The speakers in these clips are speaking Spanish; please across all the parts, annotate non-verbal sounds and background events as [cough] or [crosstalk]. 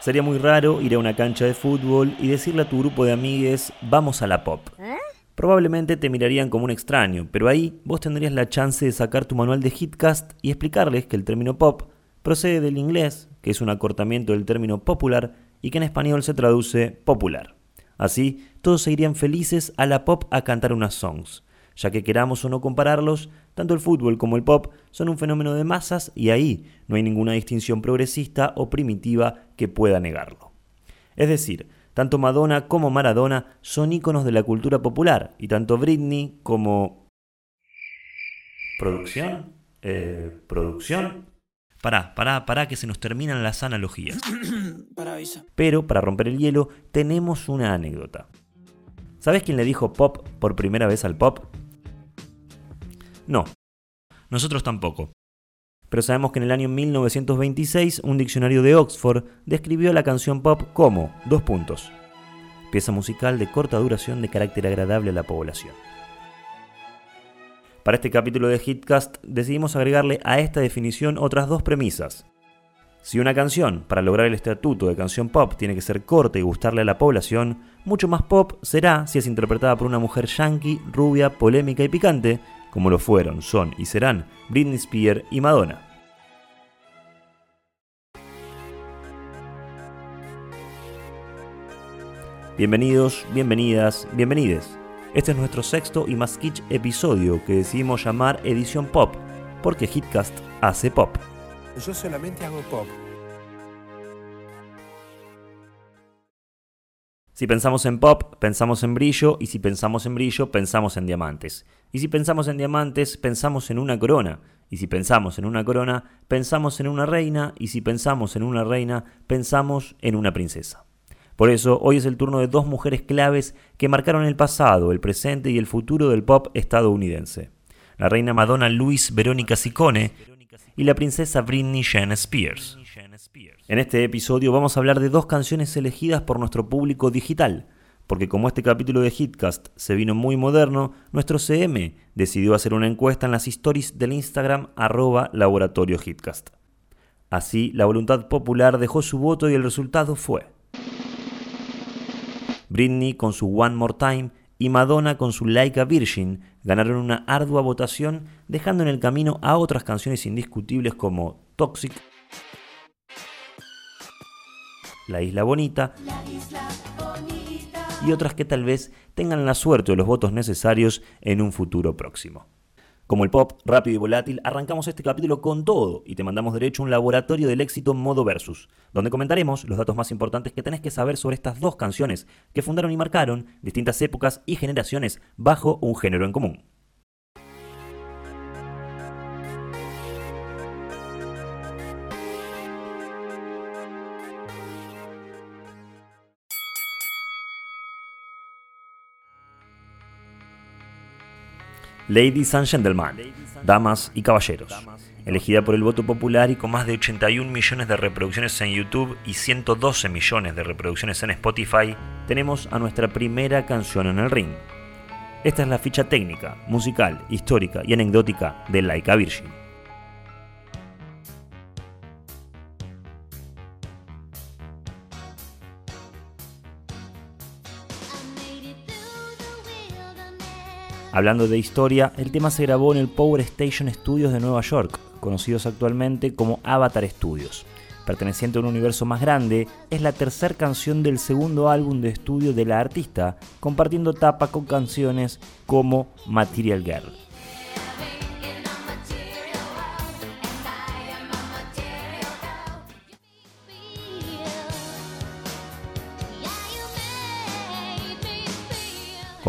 Sería muy raro ir a una cancha de fútbol y decirle a tu grupo de amigues, vamos a la pop. Probablemente te mirarían como un extraño, pero ahí vos tendrías la chance de sacar tu manual de Hitcast y explicarles que el término pop procede del inglés, que es un acortamiento del término popular y que en español se traduce popular. Así, todos se irían felices a la pop a cantar unas songs. Ya que queramos o no compararlos, tanto el fútbol como el pop son un fenómeno de masas y ahí no hay ninguna distinción progresista o primitiva que pueda negarlo. Es decir, tanto Madonna como Maradona son íconos de la cultura popular y tanto Britney como... ¿Producción? Eh, ¿Producción? Pará, pará, pará, que se nos terminan las analogías. [clears throat] Pero, para romper el hielo, tenemos una anécdota. ¿Sabes quién le dijo pop por primera vez al pop? No, nosotros tampoco. Pero sabemos que en el año 1926 un diccionario de Oxford describió la canción pop como, dos puntos, pieza musical de corta duración de carácter agradable a la población. Para este capítulo de Hitcast decidimos agregarle a esta definición otras dos premisas. Si una canción, para lograr el estatuto de canción pop, tiene que ser corta y gustarle a la población, mucho más pop será si es interpretada por una mujer yankee, rubia, polémica y picante, como lo fueron, son y serán Britney Spears y Madonna. Bienvenidos, bienvenidas, bienvenides. Este es nuestro sexto y más kitsch episodio que decidimos llamar Edición Pop, porque Hitcast hace pop. Yo solamente hago pop. Si pensamos en pop, pensamos en brillo, y si pensamos en brillo, pensamos en diamantes. Y si pensamos en diamantes, pensamos en una corona. Y si pensamos en una corona, pensamos en una reina, y si pensamos en una reina, pensamos en una princesa. Por eso, hoy es el turno de dos mujeres claves que marcaron el pasado, el presente y el futuro del pop estadounidense. La reina Madonna Luis Verónica Ciccone y la princesa Britney Jean Spears. En este episodio vamos a hablar de dos canciones elegidas por nuestro público digital, porque como este capítulo de Hitcast se vino muy moderno, nuestro CM decidió hacer una encuesta en las stories del Instagram arroba laboratorio Hitcast. Así, la voluntad popular dejó su voto y el resultado fue Britney con su One More Time y Madonna con su Like a Virgin ganaron una ardua votación, dejando en el camino a otras canciones indiscutibles como Toxic, La Isla Bonita, y otras que tal vez tengan la suerte o los votos necesarios en un futuro próximo. Como el pop rápido y volátil, arrancamos este capítulo con todo y te mandamos derecho a un laboratorio del éxito modo versus, donde comentaremos los datos más importantes que tenés que saber sobre estas dos canciones que fundaron y marcaron distintas épocas y generaciones bajo un género en común. Ladies and Gentlemen, Damas y Caballeros, elegida por el voto popular y con más de 81 millones de reproducciones en YouTube y 112 millones de reproducciones en Spotify, tenemos a nuestra primera canción en el ring. Esta es la ficha técnica, musical, histórica y anecdótica de Laika Virgin. Hablando de historia, el tema se grabó en el Power Station Studios de Nueva York, conocidos actualmente como Avatar Studios. Perteneciente a un universo más grande, es la tercera canción del segundo álbum de estudio de la artista, compartiendo tapa con canciones como Material Girl.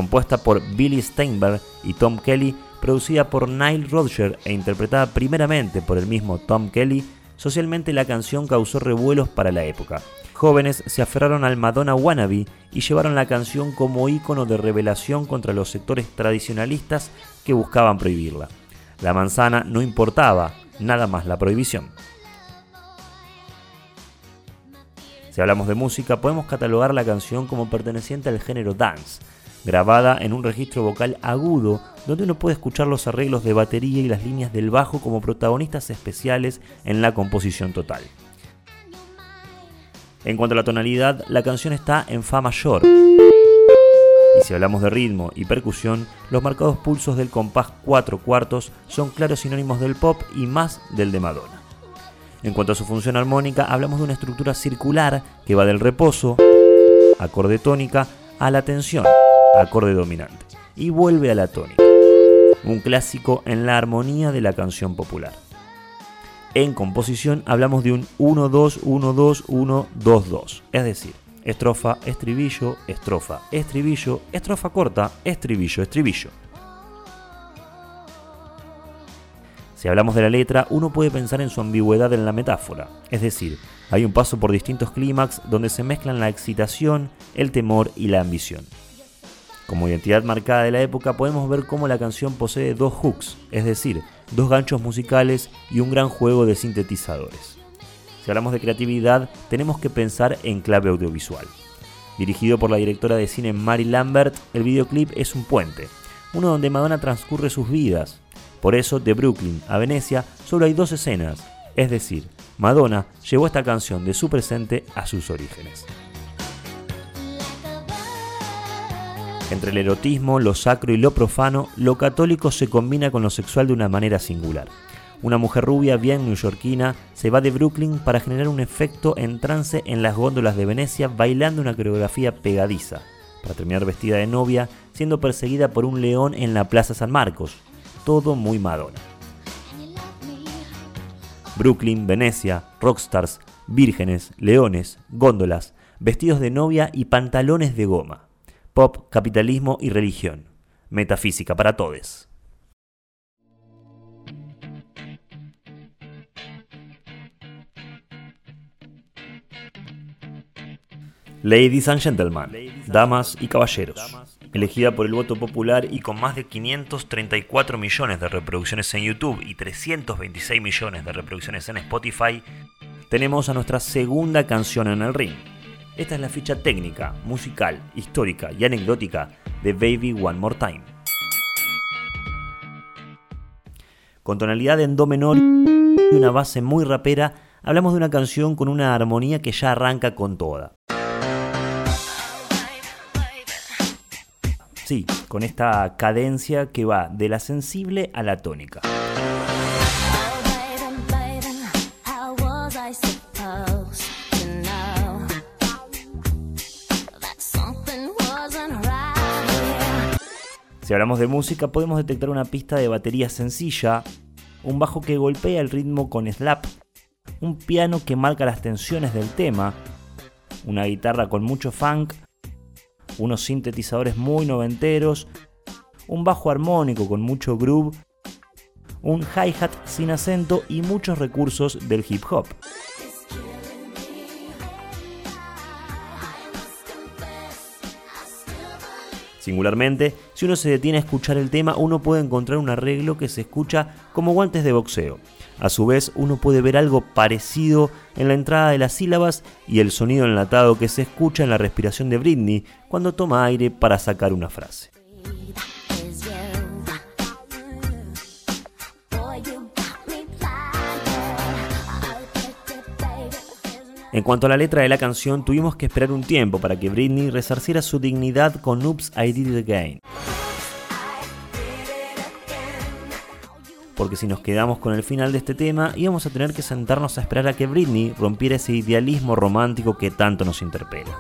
Compuesta por Billy Steinberg y Tom Kelly, producida por Nile Rodgers e interpretada primeramente por el mismo Tom Kelly, socialmente la canción causó revuelos para la época. Jóvenes se aferraron al Madonna wannabe y llevaron la canción como ícono de revelación contra los sectores tradicionalistas que buscaban prohibirla. La manzana no importaba, nada más la prohibición. Si hablamos de música, podemos catalogar la canción como perteneciente al género dance, grabada en un registro vocal agudo donde uno puede escuchar los arreglos de batería y las líneas del bajo como protagonistas especiales en la composición total. En cuanto a la tonalidad, la canción está en Fa mayor. Y si hablamos de ritmo y percusión, los marcados pulsos del compás 4 cuartos son claros sinónimos del pop y más del de Madonna. En cuanto a su función armónica, hablamos de una estructura circular que va del reposo, acorde tónica, a la tensión, acorde dominante, y vuelve a la tónica. Un clásico en la armonía de la canción popular. En composición hablamos de un 1-2-1-2-1-2-2, es decir, estrofa, estribillo, estrofa, estribillo, estrofa corta, estribillo, estribillo. Si hablamos de la letra, uno puede pensar en su ambigüedad en la metáfora, es decir, hay un paso por distintos clímax donde se mezclan la excitación, el temor y la ambición. Como identidad marcada de la época podemos ver cómo la canción posee dos hooks, es decir, dos ganchos musicales y un gran juego de sintetizadores. Si hablamos de creatividad, tenemos que pensar en clave audiovisual. Dirigido por la directora de cine Mary Lambert, el videoclip es un puente, uno donde Madonna transcurre sus vidas. Por eso, de Brooklyn a Venecia solo hay dos escenas, es decir, Madonna llevó esta canción de su presente a sus orígenes. Entre el erotismo, lo sacro y lo profano, lo católico se combina con lo sexual de una manera singular. Una mujer rubia bien neoyorquina se va de Brooklyn para generar un efecto en trance en las góndolas de Venecia bailando una coreografía pegadiza, para terminar vestida de novia siendo perseguida por un león en la Plaza San Marcos. Todo muy Madonna. Brooklyn, Venecia, rockstars, vírgenes, leones, góndolas, vestidos de novia y pantalones de goma pop, capitalismo y religión. Metafísica para todos. Ladies and gentlemen, damas y caballeros, elegida por el voto popular y con más de 534 millones de reproducciones en YouTube y 326 millones de reproducciones en Spotify, tenemos a nuestra segunda canción en el ring, esta es la ficha técnica, musical, histórica y anecdótica de Baby One More Time. Con tonalidad en do menor y una base muy rapera, hablamos de una canción con una armonía que ya arranca con toda. Sí, con esta cadencia que va de la sensible a la tónica. Si hablamos de música, podemos detectar una pista de batería sencilla, un bajo que golpea el ritmo con slap, un piano que marca las tensiones del tema, una guitarra con mucho funk, unos sintetizadores muy noventeros, un bajo armónico con mucho groove, un hi-hat sin acento y muchos recursos del hip hop. Singularmente, si uno se detiene a escuchar el tema, uno puede encontrar un arreglo que se escucha como guantes de boxeo. A su vez, uno puede ver algo parecido en la entrada de las sílabas y el sonido enlatado que se escucha en la respiración de Britney cuando toma aire para sacar una frase. En cuanto a la letra de la canción, tuvimos que esperar un tiempo para que Britney resarciera su dignidad con Oops, I Did It Again. Porque si nos quedamos con el final de este tema, íbamos a tener que sentarnos a esperar a que Britney rompiera ese idealismo romántico que tanto nos interpela.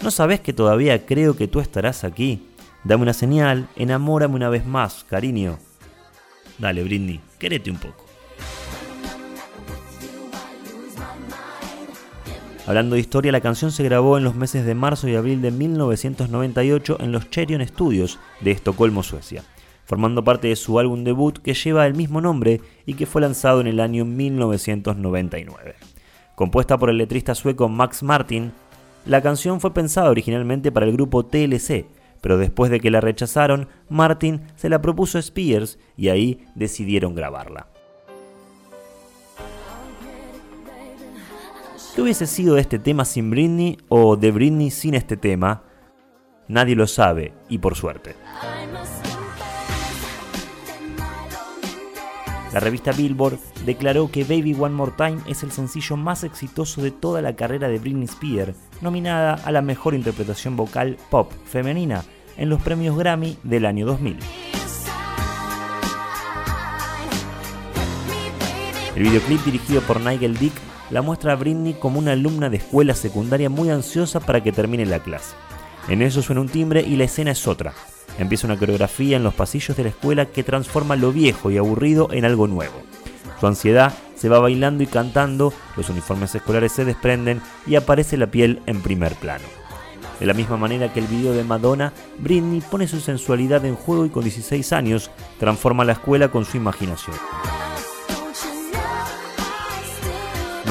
¿No sabes que todavía creo que tú estarás aquí? Dame una señal, enamórame una vez más, cariño. Dale, Britney, quérete un poco. Hablando de historia, la canción se grabó en los meses de marzo y abril de 1998 en los Cherion Studios de Estocolmo, Suecia, formando parte de su álbum debut que lleva el mismo nombre y que fue lanzado en el año 1999. Compuesta por el letrista sueco Max Martin, la canción fue pensada originalmente para el grupo TLC, pero después de que la rechazaron, Martin se la propuso a Spears y ahí decidieron grabarla. ¿Qué hubiese sido de este tema sin Britney o de Britney sin este tema? Nadie lo sabe, y por suerte. La revista Billboard declaró que Baby One More Time es el sencillo más exitoso de toda la carrera de Britney Spears, nominada a la mejor interpretación vocal pop femenina en los premios Grammy del año 2000. El videoclip dirigido por Nigel Dick la muestra a Britney como una alumna de escuela secundaria muy ansiosa para que termine la clase. En eso suena un timbre y la escena es otra. Empieza una coreografía en los pasillos de la escuela que transforma lo viejo y aburrido en algo nuevo. Su ansiedad se va bailando y cantando, los uniformes escolares se desprenden y aparece la piel en primer plano. De la misma manera que el video de Madonna, Britney pone su sensualidad en juego y con 16 años transforma la escuela con su imaginación.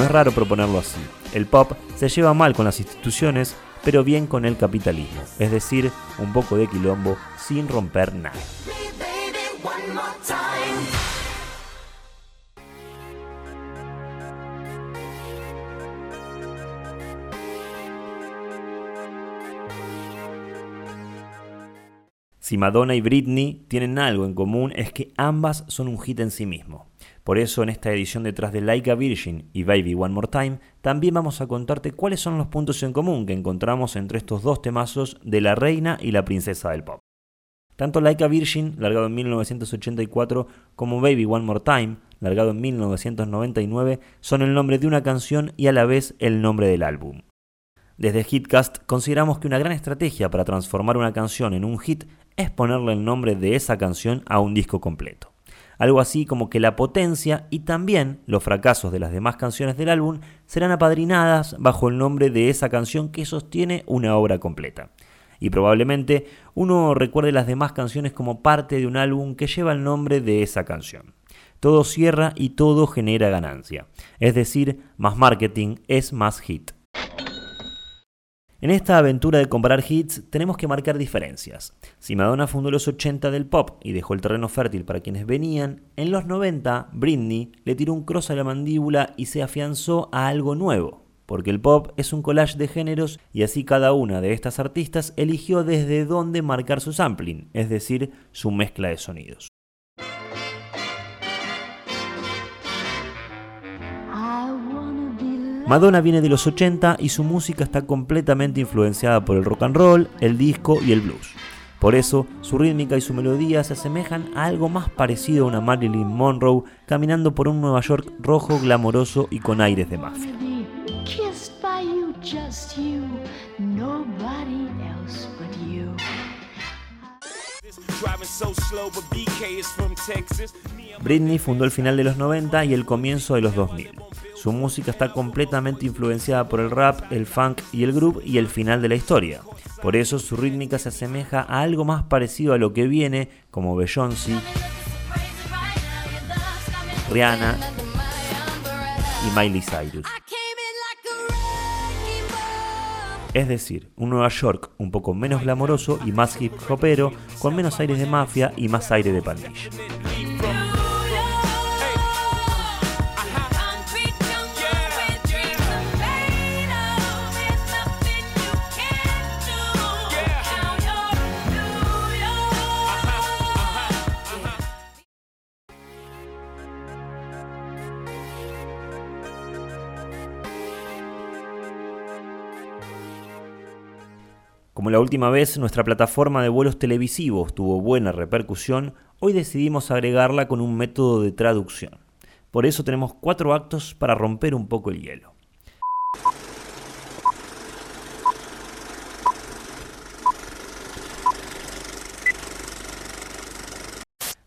No es raro proponerlo así. El pop se lleva mal con las instituciones, pero bien con el capitalismo, es decir, un poco de quilombo sin romper nada. Si Madonna y Britney tienen algo en común es que ambas son un hit en sí mismo. Por eso en esta edición detrás de Like a Virgin y Baby One More Time también vamos a contarte cuáles son los puntos en común que encontramos entre estos dos temazos de la reina y la princesa del pop. Tanto Like a Virgin, largado en 1984, como Baby One More Time, largado en 1999, son el nombre de una canción y a la vez el nombre del álbum. Desde Hitcast consideramos que una gran estrategia para transformar una canción en un hit es ponerle el nombre de esa canción a un disco completo algo así como que la potencia y también los fracasos de las demás canciones del álbum serán apadrinadas bajo el nombre de esa canción que sostiene una obra completa. Y probablemente uno recuerde las demás canciones como parte de un álbum que lleva el nombre de esa canción. Todo cierra y todo genera ganancia. Es decir, más marketing es más hit. En esta aventura de comparar hits tenemos que marcar diferencias. Si Madonna fundó los 80 del pop y dejó el terreno fértil para quienes venían, en los 90 Britney le tiró un cross a la mandíbula y se afianzó a algo nuevo, porque el pop es un collage de géneros y así cada una de estas artistas eligió desde dónde marcar su sampling, es decir, su mezcla de sonidos. Madonna viene de los 80 y su música está completamente influenciada por el rock and roll, el disco y el blues. Por eso, su rítmica y su melodía se asemejan a algo más parecido a una Marilyn Monroe caminando por un Nueva York rojo, glamoroso y con aires de mafia. Britney fundó el final de los 90 y el comienzo de los 2000. Su música está completamente influenciada por el rap, el funk y el groove y el final de la historia. Por eso su rítmica se asemeja a algo más parecido a lo que viene como Beyoncé, Rihanna y Miley Cyrus. Es decir, un Nueva York un poco menos glamoroso y más hip hopero, con menos aires de mafia y más aire de pandilla. Como la última vez nuestra plataforma de vuelos televisivos tuvo buena repercusión, hoy decidimos agregarla con un método de traducción. Por eso tenemos cuatro actos para romper un poco el hielo.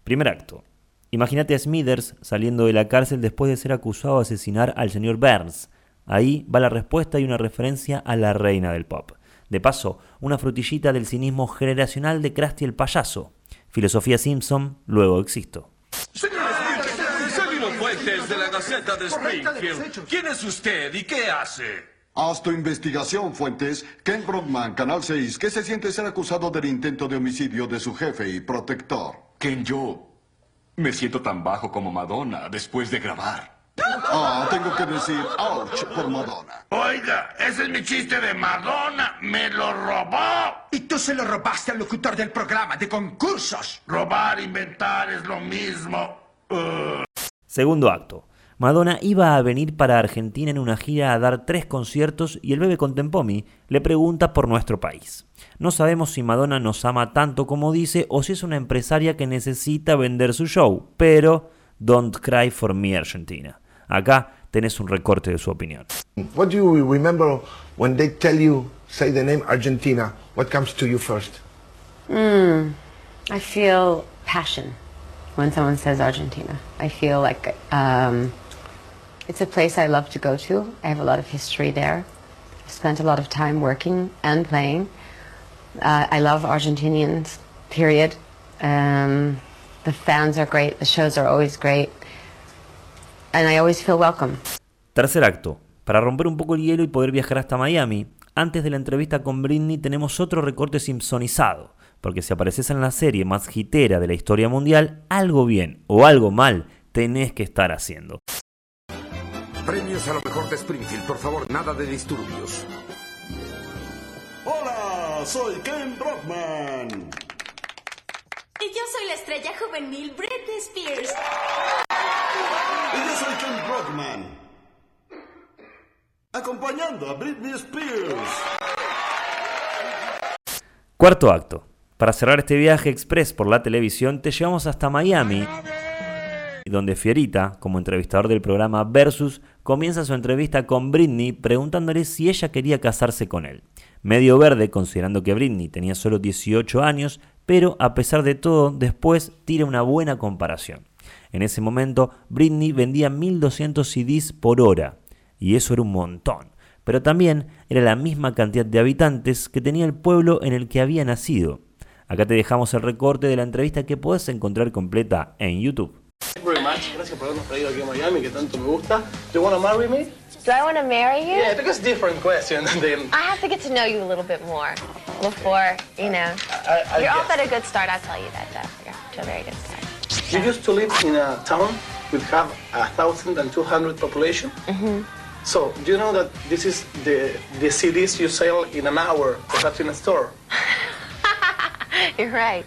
Primer acto. Imagínate a Smithers saliendo de la cárcel después de ser acusado de asesinar al señor Burns. Ahí va la respuesta y una referencia a la reina del pop. De paso, una frutillita del cinismo generacional de Krusty el payaso. Filosofía Simpson, luego existo. Fuentes de la Gaceta de Springfield. ¿Quién es usted y qué hace? Haz tu investigación, Fuentes. Ken Brockman, Canal 6, ¿qué se siente ser acusado del intento de homicidio de su jefe y protector? Ken, yo me siento tan bajo como Madonna después de grabar. Ah, tengo que decir, ouch, por Madonna. Oiga, ese es mi chiste de Madonna. Me lo robó. Y tú se lo robaste al locutor del programa de concursos. Robar, inventar es lo mismo. Segundo acto. Madonna iba a venir para Argentina en una gira a dar tres conciertos y el bebé Contempomi le pregunta por nuestro país. No sabemos si Madonna nos ama tanto como dice o si es una empresaria que necesita vender su show, pero Don't Cry for Me Argentina. Acá tenés un recorte de su opinión. What do you remember when they tell you, say the name Argentina? What comes to you first? Mm, I feel passion when someone says Argentina. I feel like um, it's a place I love to go to. I have a lot of history there. I've spent a lot of time working and playing. Uh, I love Argentinians, period. Um, the fans are great, the shows are always great. And I always feel welcome. Tercer acto. Para romper un poco el hielo y poder viajar hasta Miami, antes de la entrevista con Britney tenemos otro recorte simpsonizado, porque si apareces en la serie más hitera de la historia mundial, algo bien o algo mal tenés que estar haciendo. Premios a lo mejor de Springfield, por favor, nada de disturbios. Hola, soy Ken Brockman. Y yo soy la estrella juvenil Britney Spears. Y yo soy Ken Brockman. Acompañando a Britney Spears. Cuarto acto. Para cerrar este viaje express por la televisión, te llevamos hasta Miami, donde Fierita, como entrevistador del programa Versus, comienza su entrevista con Britney preguntándole si ella quería casarse con él. Medio verde, considerando que Britney tenía solo 18 años, pero a pesar de todo, después tira una buena comparación. En ese momento, Britney vendía 1200 CDs por hora, y eso era un montón. Pero también era la misma cantidad de habitantes que tenía el pueblo en el que había nacido. Acá te dejamos el recorte de la entrevista que puedes encontrar completa en YouTube. Gracias por habernos traído aquí a Miami, que tanto me gusta. Do you want to marry me? Do I want to marry you? Yeah, because different question [laughs] than I have to get to know you a little bit more before, you know. I, I You're off at a good start, I'll tell you that, though. You're off to a very good start. You used to live in a town with have a thousand and two hundred population. So do you know that this is the the CDs you sell in an hour, perhaps in a store? [laughs] You're right.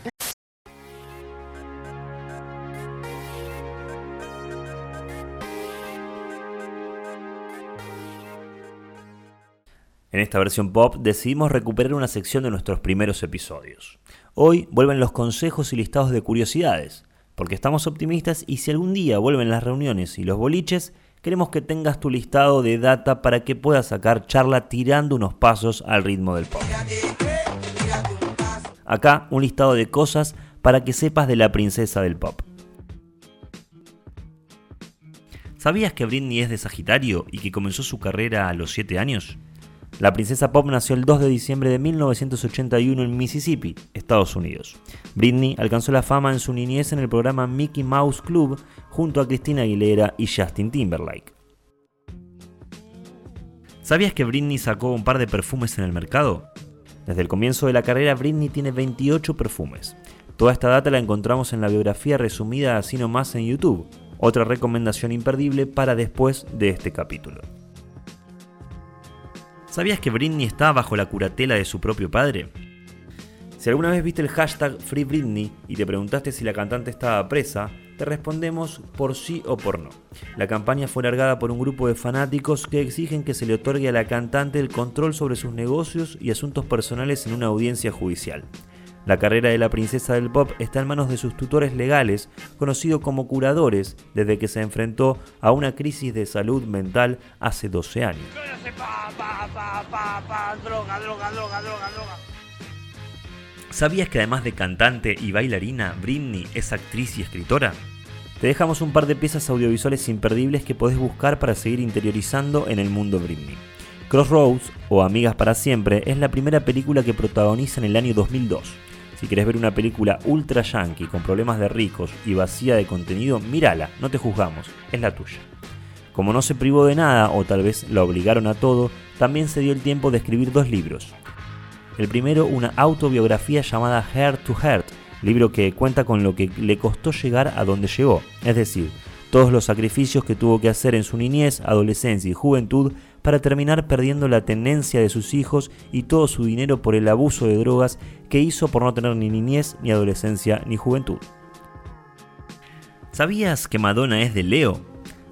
En esta versión pop decidimos recuperar una sección de nuestros primeros episodios. Hoy vuelven los consejos y listados de curiosidades, porque estamos optimistas y si algún día vuelven las reuniones y los boliches, queremos que tengas tu listado de data para que puedas sacar charla tirando unos pasos al ritmo del pop. Acá un listado de cosas para que sepas de la princesa del pop. ¿Sabías que Britney es de Sagitario y que comenzó su carrera a los 7 años? La princesa pop nació el 2 de diciembre de 1981 en Mississippi, Estados Unidos. Britney alcanzó la fama en su niñez en el programa Mickey Mouse Club junto a Christina Aguilera y Justin Timberlake. ¿Sabías que Britney sacó un par de perfumes en el mercado? Desde el comienzo de la carrera, Britney tiene 28 perfumes. Toda esta data la encontramos en la biografía resumida así nomás en YouTube, otra recomendación imperdible para después de este capítulo. ¿Sabías que Britney está bajo la curatela de su propio padre? Si alguna vez viste el hashtag Free Britney y te preguntaste si la cantante estaba presa, te respondemos por sí o por no. La campaña fue largada por un grupo de fanáticos que exigen que se le otorgue a la cantante el control sobre sus negocios y asuntos personales en una audiencia judicial. La carrera de la princesa del pop está en manos de sus tutores legales, conocidos como curadores, desde que se enfrentó a una crisis de salud mental hace 12 años. ¿Sabías que además de cantante y bailarina, Britney es actriz y escritora? Te dejamos un par de piezas audiovisuales imperdibles que podés buscar para seguir interiorizando en el mundo Britney. Crossroads, o Amigas para Siempre, es la primera película que protagoniza en el año 2002. Si querés ver una película ultra yankee con problemas de ricos y vacía de contenido, mírala, no te juzgamos, es la tuya. Como no se privó de nada o tal vez la obligaron a todo, también se dio el tiempo de escribir dos libros. El primero, una autobiografía llamada Heart to Heart, libro que cuenta con lo que le costó llegar a donde llegó, es decir, todos los sacrificios que tuvo que hacer en su niñez, adolescencia y juventud para terminar perdiendo la tenencia de sus hijos y todo su dinero por el abuso de drogas que hizo por no tener ni niñez, ni adolescencia, ni juventud. ¿Sabías que Madonna es de Leo?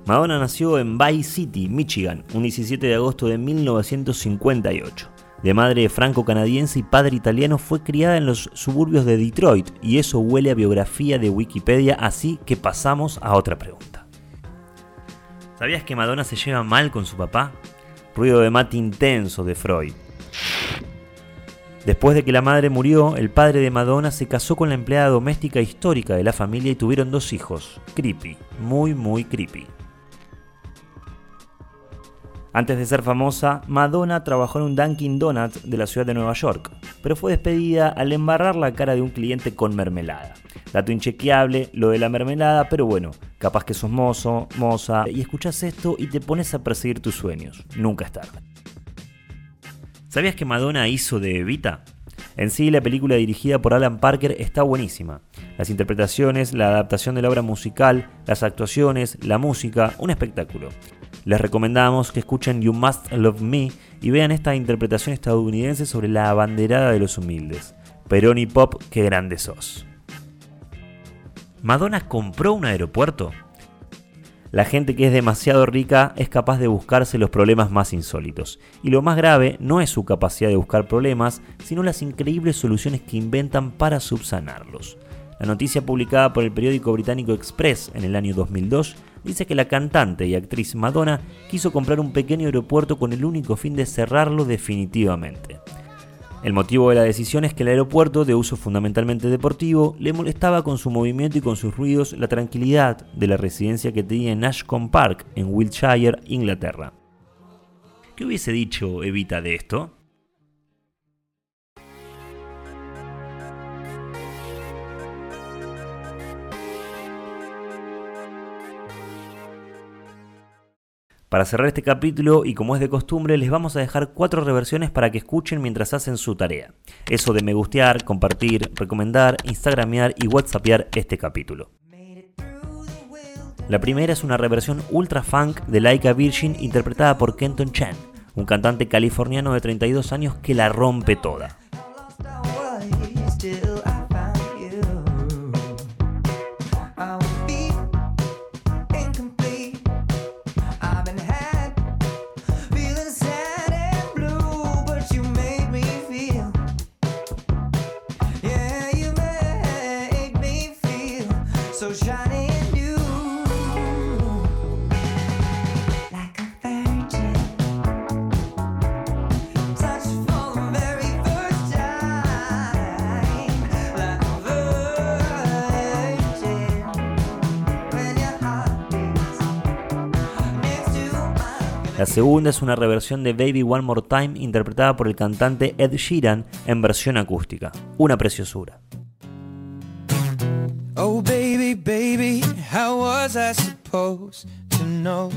Madonna nació en Bay City, Michigan, un 17 de agosto de 1958. De madre franco-canadiense y padre italiano, fue criada en los suburbios de Detroit y eso huele a biografía de Wikipedia, así que pasamos a otra pregunta. ¿Sabías que Madonna se lleva mal con su papá? Ruido de mate intenso de Freud. Después de que la madre murió, el padre de Madonna se casó con la empleada doméstica histórica de la familia y tuvieron dos hijos. Creepy, muy muy creepy. Antes de ser famosa, Madonna trabajó en un Dunkin' Donuts de la ciudad de Nueva York, pero fue despedida al embarrar la cara de un cliente con mermelada. Dato inchequeable, lo de la mermelada, pero bueno, capaz que sos mozo, moza, y escuchás esto y te pones a perseguir tus sueños. Nunca es tarde. ¿Sabías que Madonna hizo de Evita? En sí, la película dirigida por Alan Parker está buenísima. Las interpretaciones, la adaptación de la obra musical, las actuaciones, la música, un espectáculo. Les recomendamos que escuchen You Must Love Me y vean esta interpretación estadounidense sobre la abanderada de los humildes. Perón y Pop, qué grande sos. ¿Madonna compró un aeropuerto? La gente que es demasiado rica es capaz de buscarse los problemas más insólitos. Y lo más grave no es su capacidad de buscar problemas, sino las increíbles soluciones que inventan para subsanarlos. La noticia publicada por el periódico británico Express en el año 2002 dice que la cantante y actriz Madonna quiso comprar un pequeño aeropuerto con el único fin de cerrarlo definitivamente. El motivo de la decisión es que el aeropuerto, de uso fundamentalmente deportivo, le molestaba con su movimiento y con sus ruidos la tranquilidad de la residencia que tenía en Ashcombe Park, en Wiltshire, Inglaterra. ¿Qué hubiese dicho Evita de esto? Para cerrar este capítulo, y como es de costumbre, les vamos a dejar cuatro reversiones para que escuchen mientras hacen su tarea. Eso de me gustear, compartir, recomendar, instagramear y whatsappear este capítulo. La primera es una reversión ultra funk de Laika Virgin interpretada por Kenton Chan, un cantante californiano de 32 años que la rompe toda. La segunda es una reversión de Baby One More Time interpretada por el cantante Ed Sheeran en versión acústica. Una preciosura. Oh baby, baby, how was I supposed to know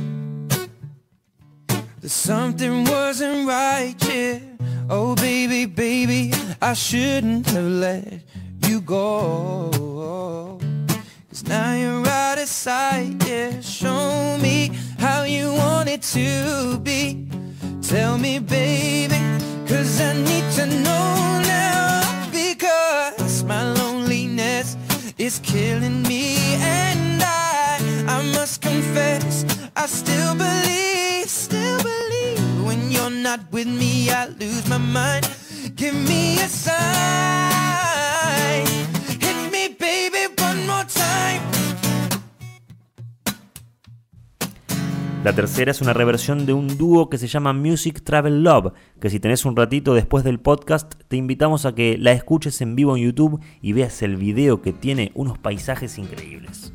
that something wasn't right, yeah. Oh baby, baby, I shouldn't have let you go. Cause now you're out of sight, yeah. Show me how you want it to be. Tell me, baby, cause I need to know now. Because my loneliness is killing me. And I, I must confess, I still believe, still believe. When you're not with me, I lose my mind. Give me a sign. La tercera es una reversión de un dúo que se llama Music Travel Love, que si tenés un ratito después del podcast, te invitamos a que la escuches en vivo en YouTube y veas el video que tiene unos paisajes increíbles.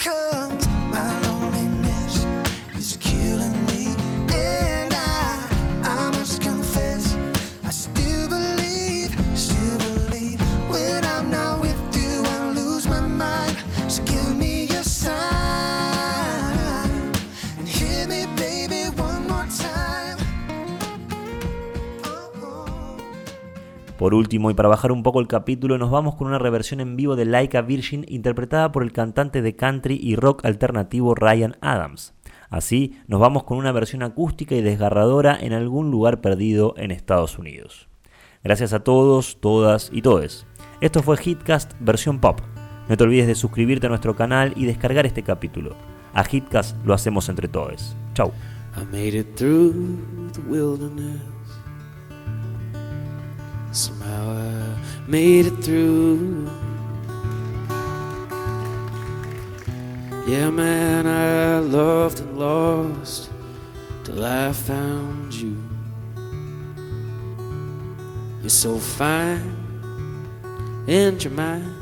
come Por último, y para bajar un poco el capítulo, nos vamos con una reversión en vivo de Like a Virgin interpretada por el cantante de country y rock alternativo Ryan Adams. Así, nos vamos con una versión acústica y desgarradora en algún lugar perdido en Estados Unidos. Gracias a todos, todas y todes. Esto fue Hitcast versión pop. No te olvides de suscribirte a nuestro canal y descargar este capítulo. A Hitcast lo hacemos entre todos. Chau. Somehow I made it through. Yeah, man, I loved and lost till I found you. You're so fine and you're mine.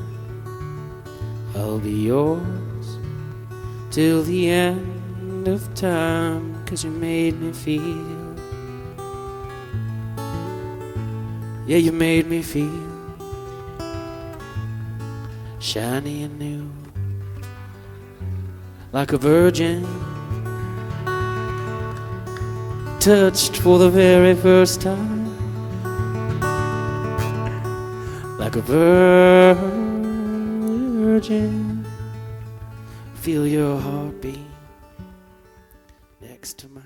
I'll be yours till the end of time. Cause you made me feel. Yeah, you made me feel shiny and new. Like a virgin touched for the very first time. Like a virgin, feel your heartbeat next to mine.